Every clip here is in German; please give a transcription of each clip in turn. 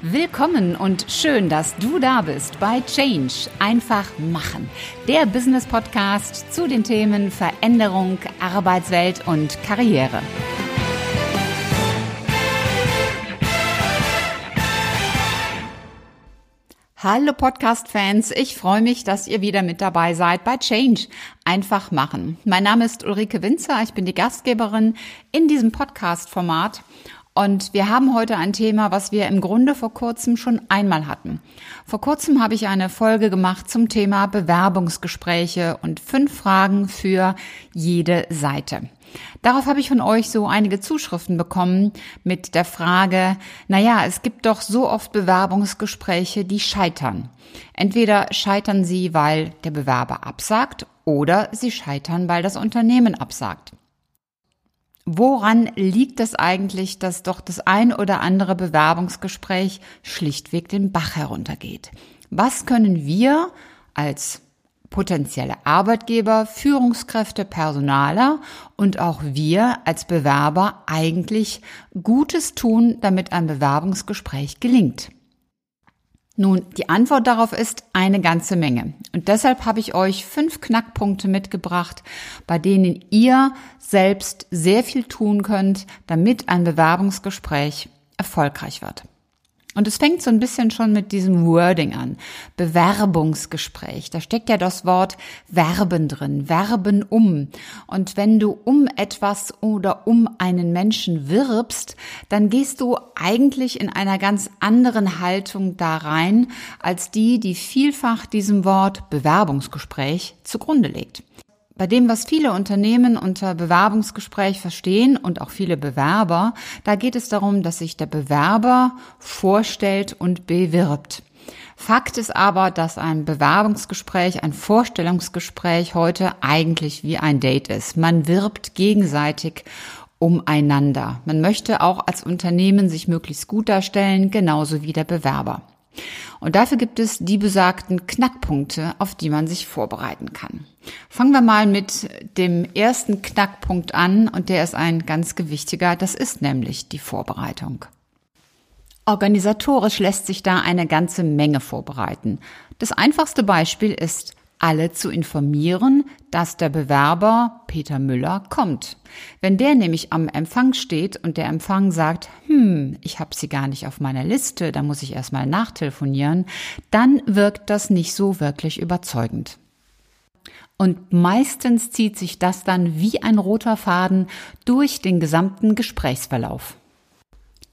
Willkommen und schön, dass du da bist bei Change. Einfach machen. Der Business Podcast zu den Themen Veränderung, Arbeitswelt und Karriere. Hallo Podcast-Fans, ich freue mich, dass ihr wieder mit dabei seid bei Change. Einfach machen. Mein Name ist Ulrike Winzer, ich bin die Gastgeberin in diesem Podcast-Format und wir haben heute ein Thema, was wir im Grunde vor kurzem schon einmal hatten. Vor kurzem habe ich eine Folge gemacht zum Thema Bewerbungsgespräche und fünf Fragen für jede Seite. Darauf habe ich von euch so einige Zuschriften bekommen mit der Frage, naja, es gibt doch so oft Bewerbungsgespräche, die scheitern. Entweder scheitern sie, weil der Bewerber absagt oder sie scheitern, weil das Unternehmen absagt. Woran liegt es eigentlich, dass doch das ein oder andere Bewerbungsgespräch schlichtweg den Bach heruntergeht? Was können wir als potenzielle Arbeitgeber, Führungskräfte, Personaler und auch wir als Bewerber eigentlich Gutes tun, damit ein Bewerbungsgespräch gelingt? Nun, die Antwort darauf ist eine ganze Menge. Und deshalb habe ich euch fünf Knackpunkte mitgebracht, bei denen ihr selbst sehr viel tun könnt, damit ein Bewerbungsgespräch erfolgreich wird. Und es fängt so ein bisschen schon mit diesem Wording an. Bewerbungsgespräch. Da steckt ja das Wort Verben drin. Verben um. Und wenn du um etwas oder um einen Menschen wirbst, dann gehst du eigentlich in einer ganz anderen Haltung da rein, als die, die vielfach diesem Wort Bewerbungsgespräch zugrunde legt bei dem, was viele Unternehmen unter Bewerbungsgespräch verstehen und auch viele Bewerber, da geht es darum, dass sich der Bewerber vorstellt und bewirbt. Fakt ist aber, dass ein Bewerbungsgespräch, ein Vorstellungsgespräch heute eigentlich wie ein Date ist. Man wirbt gegenseitig umeinander. Man möchte auch als Unternehmen sich möglichst gut darstellen, genauso wie der Bewerber. Und dafür gibt es die besagten Knackpunkte, auf die man sich vorbereiten kann. Fangen wir mal mit dem ersten Knackpunkt an und der ist ein ganz gewichtiger, das ist nämlich die Vorbereitung. Organisatorisch lässt sich da eine ganze Menge vorbereiten. Das einfachste Beispiel ist alle zu informieren, dass der Bewerber Peter Müller kommt. Wenn der nämlich am Empfang steht und der Empfang sagt, hm, ich habe sie gar nicht auf meiner Liste, da muss ich erstmal nachtelefonieren, dann wirkt das nicht so wirklich überzeugend. Und meistens zieht sich das dann wie ein roter Faden durch den gesamten Gesprächsverlauf.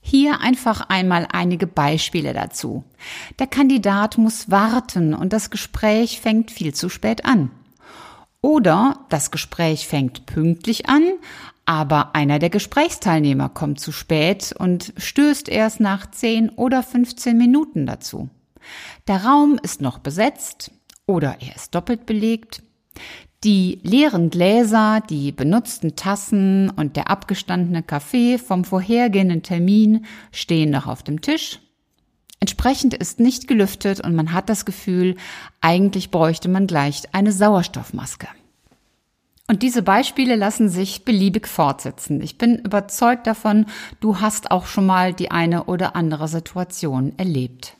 Hier einfach einmal einige Beispiele dazu. Der Kandidat muss warten und das Gespräch fängt viel zu spät an. Oder das Gespräch fängt pünktlich an, aber einer der Gesprächsteilnehmer kommt zu spät und stößt erst nach 10 oder 15 Minuten dazu. Der Raum ist noch besetzt oder er ist doppelt belegt. Die leeren Gläser, die benutzten Tassen und der abgestandene Kaffee vom vorhergehenden Termin stehen noch auf dem Tisch. Entsprechend ist nicht gelüftet und man hat das Gefühl, eigentlich bräuchte man gleich eine Sauerstoffmaske. Und diese Beispiele lassen sich beliebig fortsetzen. Ich bin überzeugt davon, du hast auch schon mal die eine oder andere Situation erlebt.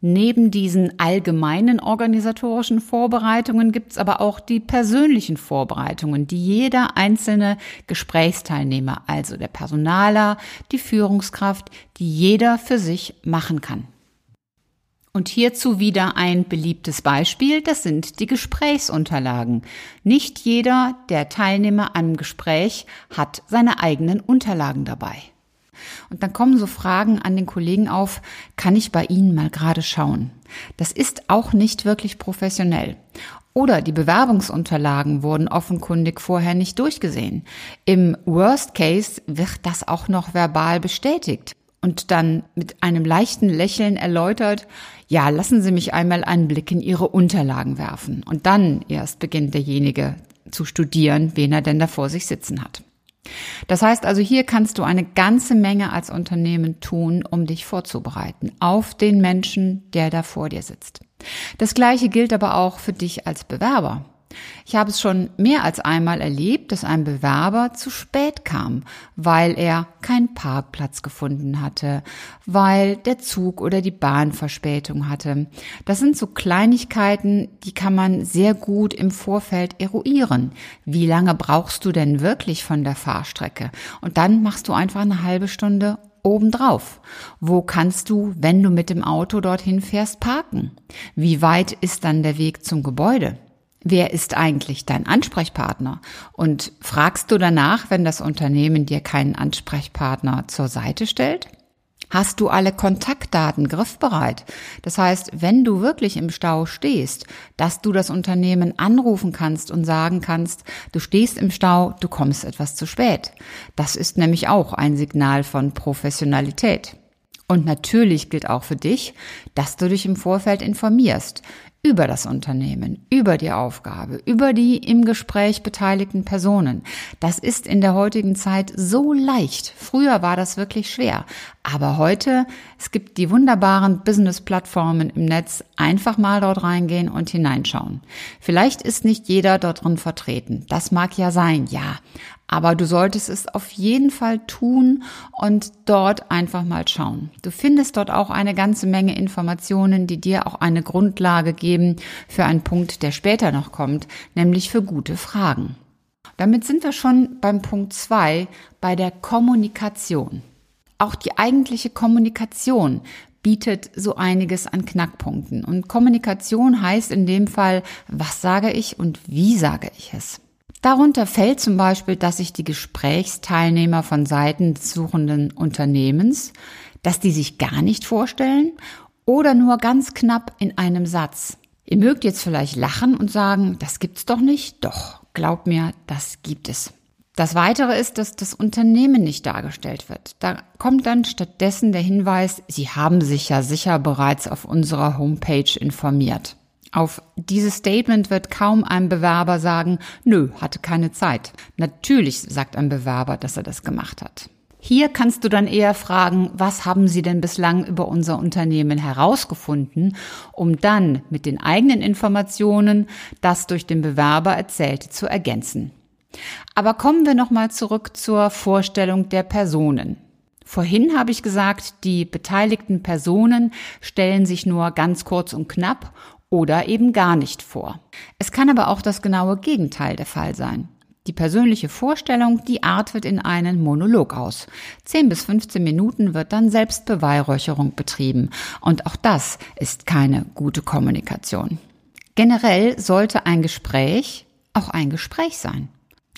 Neben diesen allgemeinen organisatorischen Vorbereitungen gibt es aber auch die persönlichen Vorbereitungen, die jeder einzelne Gesprächsteilnehmer, also der Personaler, die Führungskraft, die jeder für sich machen kann. Und hierzu wieder ein beliebtes Beispiel, das sind die Gesprächsunterlagen. Nicht jeder der Teilnehmer am Gespräch hat seine eigenen Unterlagen dabei. Und dann kommen so Fragen an den Kollegen auf, kann ich bei Ihnen mal gerade schauen? Das ist auch nicht wirklich professionell. Oder die Bewerbungsunterlagen wurden offenkundig vorher nicht durchgesehen. Im Worst Case wird das auch noch verbal bestätigt und dann mit einem leichten Lächeln erläutert, ja, lassen Sie mich einmal einen Blick in Ihre Unterlagen werfen. Und dann erst beginnt derjenige zu studieren, wen er denn da vor sich sitzen hat. Das heißt also, hier kannst du eine ganze Menge als Unternehmen tun, um dich vorzubereiten auf den Menschen, der da vor dir sitzt. Das Gleiche gilt aber auch für dich als Bewerber. Ich habe es schon mehr als einmal erlebt, dass ein Bewerber zu spät kam, weil er keinen Parkplatz gefunden hatte, weil der Zug oder die Bahn Verspätung hatte. Das sind so Kleinigkeiten, die kann man sehr gut im Vorfeld eruieren. Wie lange brauchst du denn wirklich von der Fahrstrecke? Und dann machst du einfach eine halbe Stunde obendrauf. Wo kannst du, wenn du mit dem Auto dorthin fährst, parken? Wie weit ist dann der Weg zum Gebäude? Wer ist eigentlich dein Ansprechpartner? Und fragst du danach, wenn das Unternehmen dir keinen Ansprechpartner zur Seite stellt? Hast du alle Kontaktdaten griffbereit? Das heißt, wenn du wirklich im Stau stehst, dass du das Unternehmen anrufen kannst und sagen kannst, du stehst im Stau, du kommst etwas zu spät. Das ist nämlich auch ein Signal von Professionalität. Und natürlich gilt auch für dich, dass du dich im Vorfeld informierst über das Unternehmen, über die Aufgabe, über die im Gespräch beteiligten Personen. Das ist in der heutigen Zeit so leicht. Früher war das wirklich schwer. Aber heute, es gibt die wunderbaren Business-Plattformen im Netz. Einfach mal dort reingehen und hineinschauen. Vielleicht ist nicht jeder dort drin vertreten. Das mag ja sein, ja. Aber du solltest es auf jeden Fall tun und dort einfach mal schauen. Du findest dort auch eine ganze Menge Informationen, die dir auch eine Grundlage geben für einen Punkt, der später noch kommt, nämlich für gute Fragen. Damit sind wir schon beim Punkt zwei bei der Kommunikation. Auch die eigentliche Kommunikation bietet so einiges an Knackpunkten. Und Kommunikation heißt in dem Fall, was sage ich und wie sage ich es. Darunter fällt zum Beispiel, dass sich die Gesprächsteilnehmer von Seiten des suchenden Unternehmens, dass die sich gar nicht vorstellen oder nur ganz knapp in einem Satz. Ihr mögt jetzt vielleicht lachen und sagen, das gibt's doch nicht. Doch, glaubt mir, das gibt es. Das weitere ist, dass das Unternehmen nicht dargestellt wird. Da kommt dann stattdessen der Hinweis, Sie haben sich ja sicher bereits auf unserer Homepage informiert. Auf dieses Statement wird kaum ein Bewerber sagen, nö, hatte keine Zeit. Natürlich sagt ein Bewerber, dass er das gemacht hat. Hier kannst du dann eher fragen, was haben Sie denn bislang über unser Unternehmen herausgefunden, um dann mit den eigenen Informationen das durch den Bewerber erzählte zu ergänzen. Aber kommen wir nochmal zurück zur Vorstellung der Personen. Vorhin habe ich gesagt, die beteiligten Personen stellen sich nur ganz kurz und knapp oder eben gar nicht vor. Es kann aber auch das genaue Gegenteil der Fall sein. Die persönliche Vorstellung, die artet in einen Monolog aus. 10 bis 15 Minuten wird dann Selbstbeweihräucherung betrieben. Und auch das ist keine gute Kommunikation. Generell sollte ein Gespräch auch ein Gespräch sein.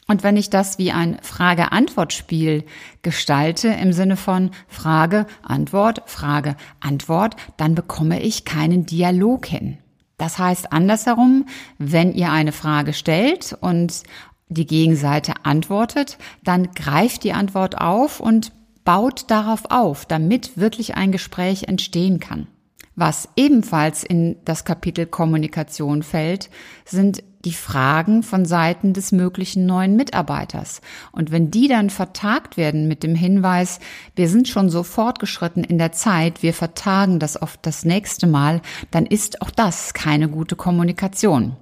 Und wenn ich das wie ein Frage-Antwort-Spiel gestalte im Sinne von Frage, Antwort, Frage, Antwort, dann bekomme ich keinen Dialog hin. Das heißt andersherum, wenn ihr eine Frage stellt und die Gegenseite antwortet, dann greift die Antwort auf und baut darauf auf, damit wirklich ein Gespräch entstehen kann. Was ebenfalls in das Kapitel Kommunikation fällt, sind die Fragen von Seiten des möglichen neuen Mitarbeiters. Und wenn die dann vertagt werden mit dem Hinweis, wir sind schon so fortgeschritten in der Zeit, wir vertagen das auf das nächste Mal, dann ist auch das keine gute Kommunikation.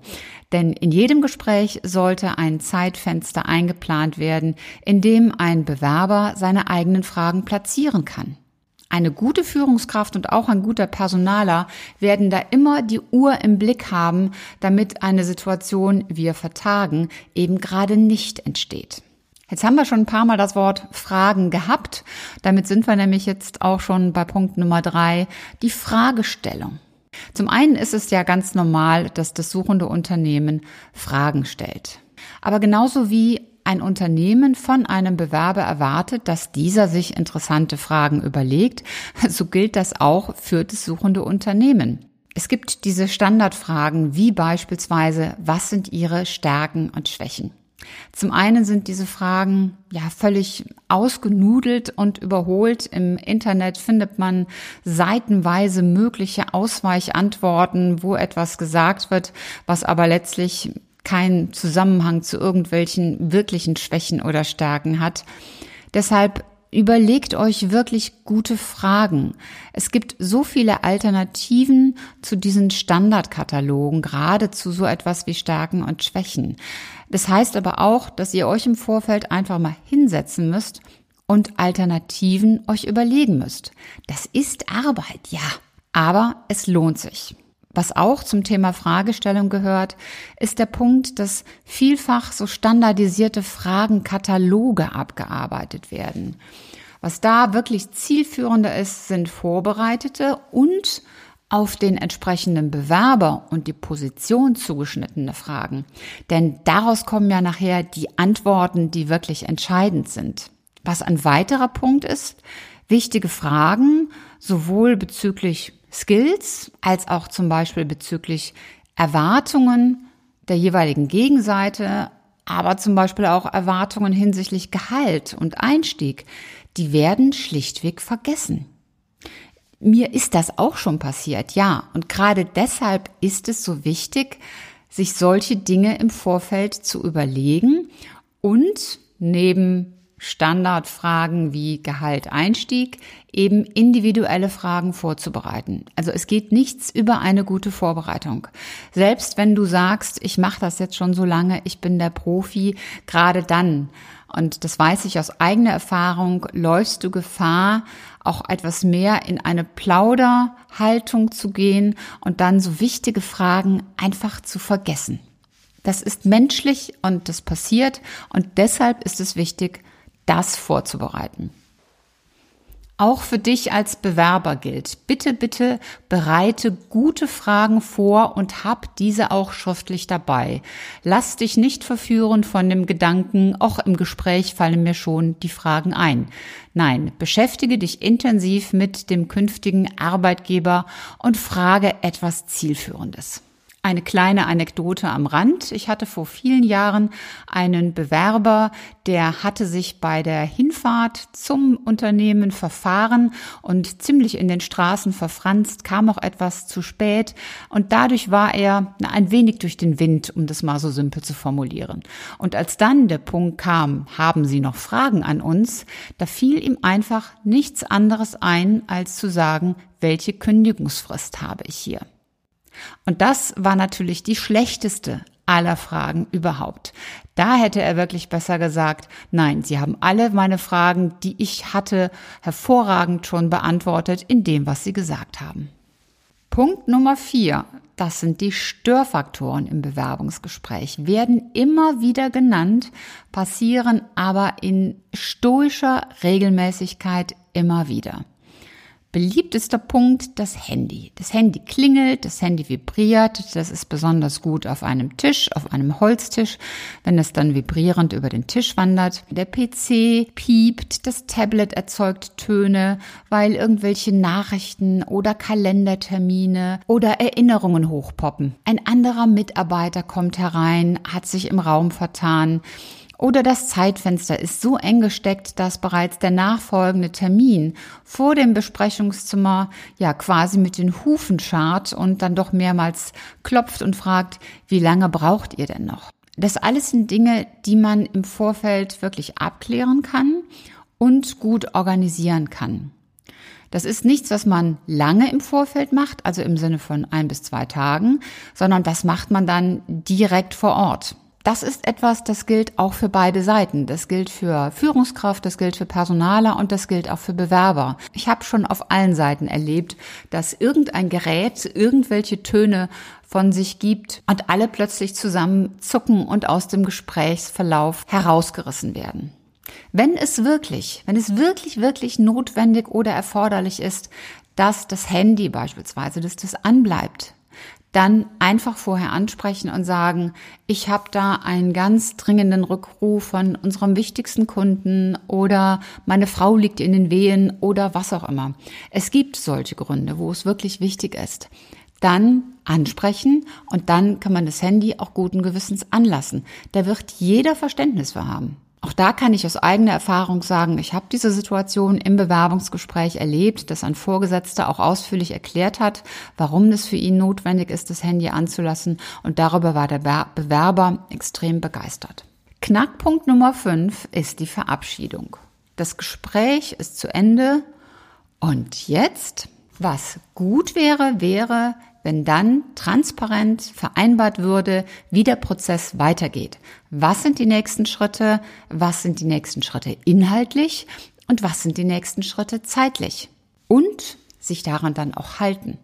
Denn in jedem Gespräch sollte ein Zeitfenster eingeplant werden, in dem ein Bewerber seine eigenen Fragen platzieren kann. Eine gute Führungskraft und auch ein guter Personaler werden da immer die Uhr im Blick haben, damit eine Situation, wir vertagen, eben gerade nicht entsteht. Jetzt haben wir schon ein paar Mal das Wort Fragen gehabt. Damit sind wir nämlich jetzt auch schon bei Punkt Nummer drei, die Fragestellung. Zum einen ist es ja ganz normal, dass das suchende Unternehmen Fragen stellt. Aber genauso wie ein Unternehmen von einem Bewerber erwartet, dass dieser sich interessante Fragen überlegt, so gilt das auch für das suchende Unternehmen. Es gibt diese Standardfragen wie beispielsweise, was sind Ihre Stärken und Schwächen? Zum einen sind diese Fragen ja völlig ausgenudelt und überholt. Im Internet findet man seitenweise mögliche Ausweichantworten, wo etwas gesagt wird, was aber letztlich keinen Zusammenhang zu irgendwelchen wirklichen Schwächen oder Stärken hat. Deshalb überlegt euch wirklich gute Fragen. Es gibt so viele Alternativen zu diesen Standardkatalogen, gerade zu so etwas wie Stärken und Schwächen. Das heißt aber auch, dass ihr euch im Vorfeld einfach mal hinsetzen müsst und Alternativen euch überlegen müsst. Das ist Arbeit, ja, aber es lohnt sich. Was auch zum Thema Fragestellung gehört, ist der Punkt, dass vielfach so standardisierte Fragenkataloge abgearbeitet werden. Was da wirklich zielführender ist, sind vorbereitete und auf den entsprechenden Bewerber und die Position zugeschnittene Fragen. Denn daraus kommen ja nachher die Antworten, die wirklich entscheidend sind. Was ein weiterer Punkt ist, wichtige Fragen, sowohl bezüglich Skills als auch zum Beispiel bezüglich Erwartungen der jeweiligen Gegenseite, aber zum Beispiel auch Erwartungen hinsichtlich Gehalt und Einstieg, die werden schlichtweg vergessen. Mir ist das auch schon passiert, ja. Und gerade deshalb ist es so wichtig, sich solche Dinge im Vorfeld zu überlegen und neben Standardfragen wie Gehalt, Einstieg, eben individuelle Fragen vorzubereiten. Also es geht nichts über eine gute Vorbereitung. Selbst wenn du sagst, ich mache das jetzt schon so lange, ich bin der Profi, gerade dann, und das weiß ich aus eigener Erfahrung, läufst du Gefahr, auch etwas mehr in eine Plauderhaltung zu gehen und dann so wichtige Fragen einfach zu vergessen. Das ist menschlich und das passiert und deshalb ist es wichtig, das vorzubereiten. Auch für dich als Bewerber gilt, bitte, bitte bereite gute Fragen vor und hab diese auch schriftlich dabei. Lass dich nicht verführen von dem Gedanken, auch im Gespräch fallen mir schon die Fragen ein. Nein, beschäftige dich intensiv mit dem künftigen Arbeitgeber und frage etwas Zielführendes. Eine kleine Anekdote am Rand. Ich hatte vor vielen Jahren einen Bewerber, der hatte sich bei der Hinfahrt zum Unternehmen verfahren und ziemlich in den Straßen verfranst, kam auch etwas zu spät und dadurch war er ein wenig durch den Wind, um das mal so simpel zu formulieren. Und als dann der Punkt kam, haben Sie noch Fragen an uns, da fiel ihm einfach nichts anderes ein, als zu sagen, welche Kündigungsfrist habe ich hier. Und das war natürlich die schlechteste aller Fragen überhaupt. Da hätte er wirklich besser gesagt, nein, Sie haben alle meine Fragen, die ich hatte, hervorragend schon beantwortet in dem, was Sie gesagt haben. Punkt Nummer vier, das sind die Störfaktoren im Bewerbungsgespräch, werden immer wieder genannt, passieren aber in stoischer Regelmäßigkeit immer wieder. Beliebtester Punkt, das Handy. Das Handy klingelt, das Handy vibriert. Das ist besonders gut auf einem Tisch, auf einem Holztisch, wenn es dann vibrierend über den Tisch wandert. Der PC piept, das Tablet erzeugt Töne, weil irgendwelche Nachrichten oder Kalendertermine oder Erinnerungen hochpoppen. Ein anderer Mitarbeiter kommt herein, hat sich im Raum vertan. Oder das Zeitfenster ist so eng gesteckt, dass bereits der nachfolgende Termin vor dem Besprechungszimmer ja quasi mit den Hufen schart und dann doch mehrmals klopft und fragt, wie lange braucht ihr denn noch? Das alles sind Dinge, die man im Vorfeld wirklich abklären kann und gut organisieren kann. Das ist nichts, was man lange im Vorfeld macht, also im Sinne von ein bis zwei Tagen, sondern das macht man dann direkt vor Ort das ist etwas, das gilt auch für beide Seiten. Das gilt für Führungskraft, das gilt für Personaler und das gilt auch für Bewerber. Ich habe schon auf allen Seiten erlebt, dass irgendein Gerät irgendwelche Töne von sich gibt und alle plötzlich zusammen zucken und aus dem Gesprächsverlauf herausgerissen werden. Wenn es wirklich, wenn es wirklich, wirklich notwendig oder erforderlich ist, dass das Handy beispielsweise, dass das anbleibt, dann einfach vorher ansprechen und sagen, ich habe da einen ganz dringenden Rückruf von unserem wichtigsten Kunden oder meine Frau liegt in den Wehen oder was auch immer. Es gibt solche Gründe, wo es wirklich wichtig ist. Dann ansprechen und dann kann man das Handy auch guten Gewissens anlassen. Da wird jeder Verständnis für haben. Auch da kann ich aus eigener Erfahrung sagen, ich habe diese Situation im Bewerbungsgespräch erlebt, dass ein Vorgesetzter auch ausführlich erklärt hat, warum es für ihn notwendig ist, das Handy anzulassen. Und darüber war der Bewerber extrem begeistert. Knackpunkt Nummer 5 ist die Verabschiedung. Das Gespräch ist zu Ende. Und jetzt, was gut wäre, wäre, wenn dann transparent vereinbart würde, wie der Prozess weitergeht. Was sind die nächsten Schritte? Was sind die nächsten Schritte inhaltlich? Und was sind die nächsten Schritte zeitlich? Und sich daran dann auch halten.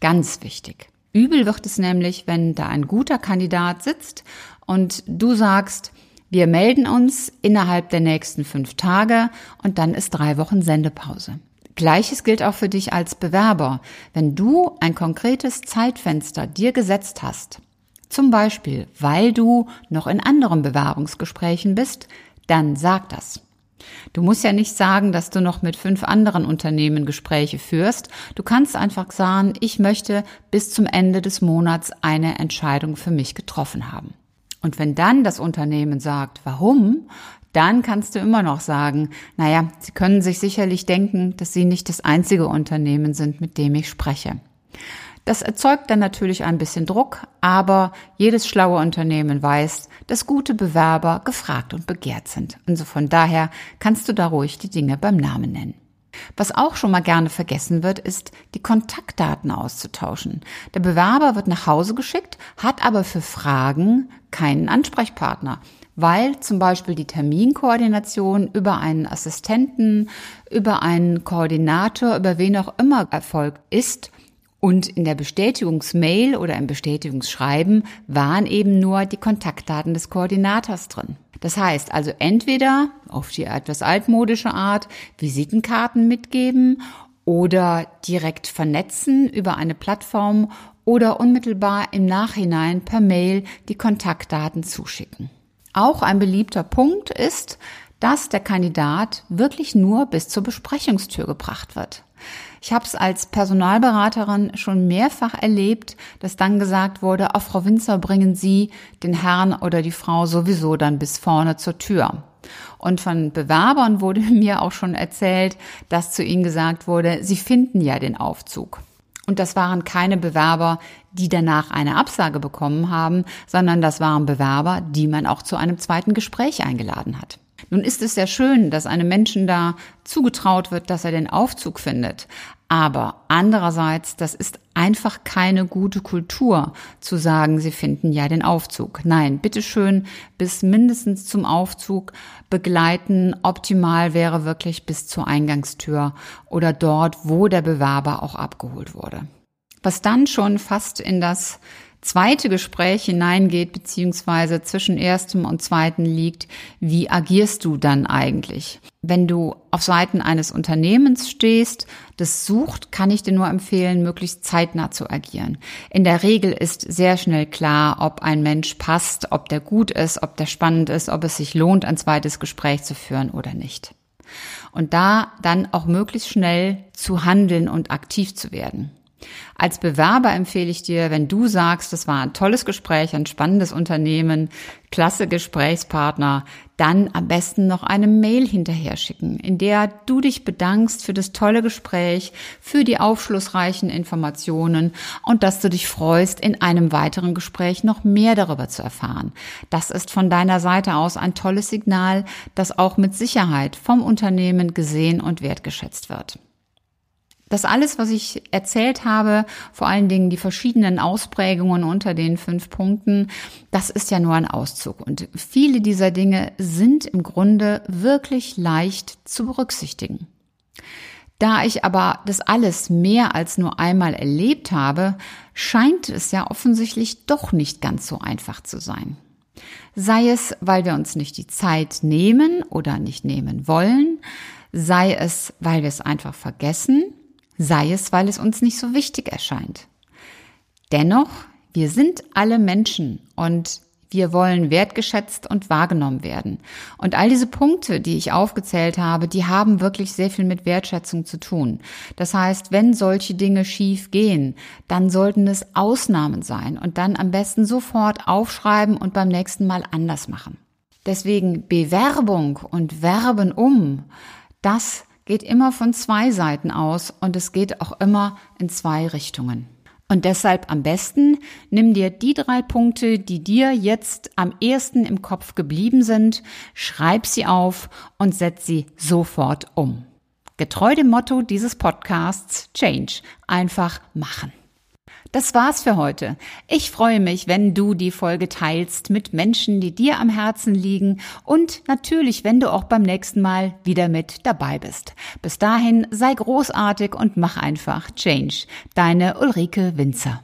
Ganz wichtig. Übel wird es nämlich, wenn da ein guter Kandidat sitzt und du sagst, wir melden uns innerhalb der nächsten fünf Tage und dann ist drei Wochen Sendepause. Gleiches gilt auch für dich als Bewerber. Wenn du ein konkretes Zeitfenster dir gesetzt hast, zum Beispiel weil du noch in anderen Bewerbungsgesprächen bist, dann sag das. Du musst ja nicht sagen, dass du noch mit fünf anderen Unternehmen Gespräche führst. Du kannst einfach sagen, ich möchte bis zum Ende des Monats eine Entscheidung für mich getroffen haben. Und wenn dann das Unternehmen sagt, warum, dann kannst du immer noch sagen, naja, Sie können sich sicherlich denken, dass Sie nicht das einzige Unternehmen sind, mit dem ich spreche. Das erzeugt dann natürlich ein bisschen Druck, aber jedes schlaue Unternehmen weiß, dass gute Bewerber gefragt und begehrt sind. Also von daher kannst du da ruhig die Dinge beim Namen nennen. Was auch schon mal gerne vergessen wird, ist, die Kontaktdaten auszutauschen. Der Bewerber wird nach Hause geschickt, hat aber für Fragen keinen Ansprechpartner, weil zum Beispiel die Terminkoordination über einen Assistenten, über einen Koordinator, über wen auch immer erfolgt ist. Und in der Bestätigungsmail oder im Bestätigungsschreiben waren eben nur die Kontaktdaten des Koordinators drin. Das heißt also entweder auf die etwas altmodische Art Visitenkarten mitgeben oder direkt vernetzen über eine Plattform oder unmittelbar im Nachhinein per Mail die Kontaktdaten zuschicken. Auch ein beliebter Punkt ist, dass der Kandidat wirklich nur bis zur Besprechungstür gebracht wird. Ich habe es als Personalberaterin schon mehrfach erlebt, dass dann gesagt wurde, auf Frau Winzer bringen Sie den Herrn oder die Frau sowieso dann bis vorne zur Tür. Und von Bewerbern wurde mir auch schon erzählt, dass zu ihnen gesagt wurde, sie finden ja den Aufzug. Und das waren keine Bewerber, die danach eine Absage bekommen haben, sondern das waren Bewerber, die man auch zu einem zweiten Gespräch eingeladen hat. Nun ist es sehr schön, dass einem Menschen da zugetraut wird, dass er den Aufzug findet. Aber andererseits, das ist einfach keine gute Kultur, zu sagen, Sie finden ja den Aufzug. Nein, bitteschön, bis mindestens zum Aufzug begleiten. Optimal wäre wirklich bis zur Eingangstür oder dort, wo der Bewerber auch abgeholt wurde. Was dann schon fast in das zweite Gespräch hineingeht, beziehungsweise zwischen erstem und zweiten liegt, wie agierst du dann eigentlich? Wenn du auf Seiten eines Unternehmens stehst, das sucht, kann ich dir nur empfehlen, möglichst zeitnah zu agieren. In der Regel ist sehr schnell klar, ob ein Mensch passt, ob der gut ist, ob der spannend ist, ob es sich lohnt, ein zweites Gespräch zu führen oder nicht. Und da dann auch möglichst schnell zu handeln und aktiv zu werden. Als Bewerber empfehle ich dir, wenn du sagst, das war ein tolles Gespräch, ein spannendes Unternehmen, klasse Gesprächspartner, dann am besten noch eine Mail hinterher schicken, in der du dich bedankst für das tolle Gespräch, für die aufschlussreichen Informationen und dass du dich freust, in einem weiteren Gespräch noch mehr darüber zu erfahren. Das ist von deiner Seite aus ein tolles Signal, das auch mit Sicherheit vom Unternehmen gesehen und wertgeschätzt wird. Das alles, was ich erzählt habe, vor allen Dingen die verschiedenen Ausprägungen unter den fünf Punkten, das ist ja nur ein Auszug. Und viele dieser Dinge sind im Grunde wirklich leicht zu berücksichtigen. Da ich aber das alles mehr als nur einmal erlebt habe, scheint es ja offensichtlich doch nicht ganz so einfach zu sein. Sei es, weil wir uns nicht die Zeit nehmen oder nicht nehmen wollen, sei es, weil wir es einfach vergessen sei es, weil es uns nicht so wichtig erscheint. Dennoch, wir sind alle Menschen und wir wollen wertgeschätzt und wahrgenommen werden. Und all diese Punkte, die ich aufgezählt habe, die haben wirklich sehr viel mit Wertschätzung zu tun. Das heißt, wenn solche Dinge schief gehen, dann sollten es Ausnahmen sein und dann am besten sofort aufschreiben und beim nächsten Mal anders machen. Deswegen Bewerbung und Werben um, das geht immer von zwei Seiten aus und es geht auch immer in zwei Richtungen. Und deshalb am besten nimm dir die drei Punkte, die dir jetzt am ersten im Kopf geblieben sind, schreib sie auf und setz sie sofort um. Getreu dem Motto dieses Podcasts Change. Einfach machen. Das war's für heute. Ich freue mich, wenn du die Folge teilst mit Menschen, die dir am Herzen liegen und natürlich, wenn du auch beim nächsten Mal wieder mit dabei bist. Bis dahin sei großartig und mach einfach Change. Deine Ulrike Winzer.